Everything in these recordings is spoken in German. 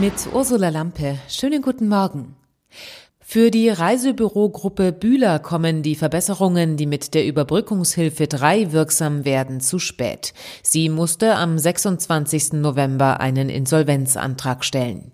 Mit Ursula Lampe. Schönen guten Morgen. Für die Reisebürogruppe Bühler kommen die Verbesserungen, die mit der Überbrückungshilfe 3 wirksam werden, zu spät. Sie musste am 26. November einen Insolvenzantrag stellen.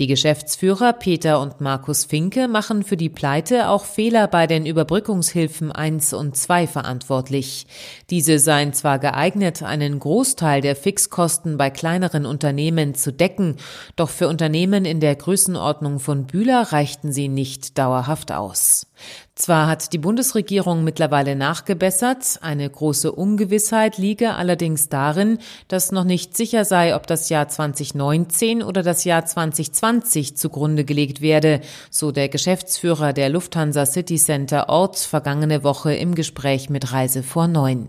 Die Geschäftsführer Peter und Markus Finke machen für die Pleite auch Fehler bei den Überbrückungshilfen 1 und 2 verantwortlich. Diese seien zwar geeignet, einen Großteil der Fixkosten bei kleineren Unternehmen zu decken, doch für Unternehmen in der Größenordnung von Bühler reichten sie nicht nicht dauerhaft aus. Zwar hat die Bundesregierung mittlerweile nachgebessert, eine große Ungewissheit liege allerdings darin, dass noch nicht sicher sei, ob das Jahr 2019 oder das Jahr 2020 zugrunde gelegt werde, so der Geschäftsführer der Lufthansa City Center Ort vergangene Woche im Gespräch mit Reise vor Neun.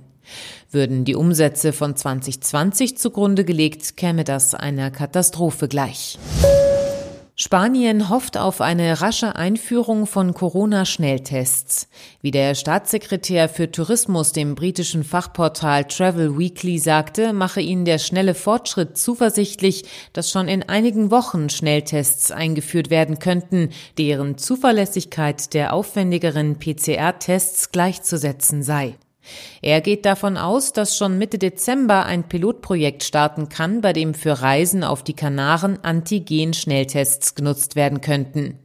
Würden die Umsätze von 2020 zugrunde gelegt, käme das einer Katastrophe gleich. Spanien hofft auf eine rasche Einführung von Corona-Schnelltests. Wie der Staatssekretär für Tourismus dem britischen Fachportal Travel Weekly sagte, mache ihn der schnelle Fortschritt zuversichtlich, dass schon in einigen Wochen Schnelltests eingeführt werden könnten, deren Zuverlässigkeit der aufwendigeren PCR-Tests gleichzusetzen sei. Er geht davon aus, dass schon Mitte Dezember ein Pilotprojekt starten kann, bei dem für Reisen auf die Kanaren Antigen-Schnelltests genutzt werden könnten.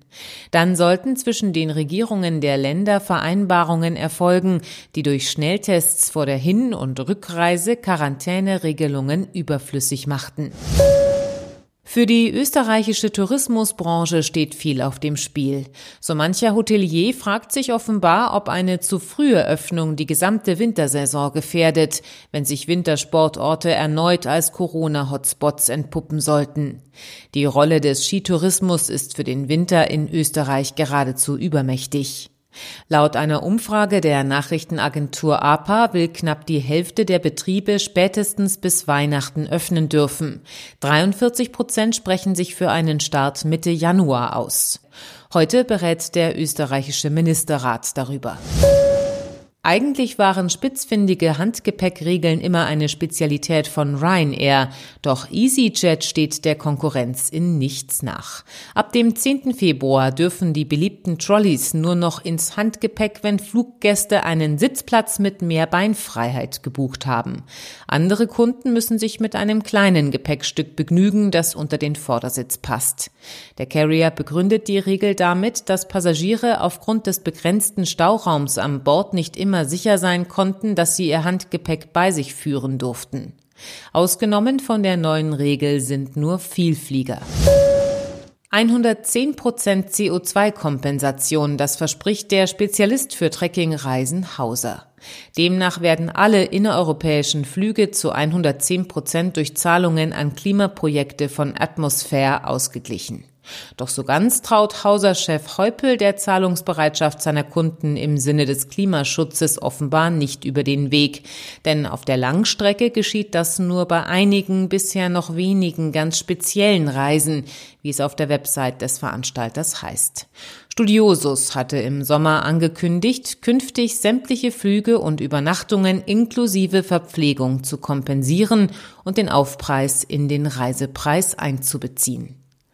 Dann sollten zwischen den Regierungen der Länder Vereinbarungen erfolgen, die durch Schnelltests vor der Hin- und Rückreise Quarantäneregelungen überflüssig machten. Für die österreichische Tourismusbranche steht viel auf dem Spiel. So mancher Hotelier fragt sich offenbar, ob eine zu frühe Öffnung die gesamte Wintersaison gefährdet, wenn sich Wintersportorte erneut als Corona-Hotspots entpuppen sollten. Die Rolle des Skitourismus ist für den Winter in Österreich geradezu übermächtig. Laut einer Umfrage der Nachrichtenagentur APA will knapp die Hälfte der Betriebe spätestens bis Weihnachten öffnen dürfen. 43 Prozent sprechen sich für einen Start Mitte Januar aus. Heute berät der österreichische Ministerrat darüber. Eigentlich waren spitzfindige Handgepäckregeln immer eine Spezialität von Ryanair, doch EasyJet steht der Konkurrenz in nichts nach. Ab dem 10. Februar dürfen die beliebten Trolleys nur noch ins Handgepäck, wenn Fluggäste einen Sitzplatz mit mehr Beinfreiheit gebucht haben. Andere Kunden müssen sich mit einem kleinen Gepäckstück begnügen, das unter den Vordersitz passt. Der Carrier begründet die Regel damit, dass Passagiere aufgrund des begrenzten Stauraums am Bord nicht immer immer sicher sein konnten, dass sie ihr Handgepäck bei sich führen durften. Ausgenommen von der neuen Regel sind nur Vielflieger. 110% CO2-Kompensation, das verspricht der Spezialist für Trekkingreisen Hauser. Demnach werden alle innereuropäischen Flüge zu 110% durch Zahlungen an Klimaprojekte von Atmosphäre ausgeglichen. Doch so ganz traut Hauser-Chef Heupel der Zahlungsbereitschaft seiner Kunden im Sinne des Klimaschutzes offenbar nicht über den Weg. Denn auf der Langstrecke geschieht das nur bei einigen bisher noch wenigen ganz speziellen Reisen, wie es auf der Website des Veranstalters heißt. Studiosus hatte im Sommer angekündigt, künftig sämtliche Flüge und Übernachtungen inklusive Verpflegung zu kompensieren und den Aufpreis in den Reisepreis einzubeziehen.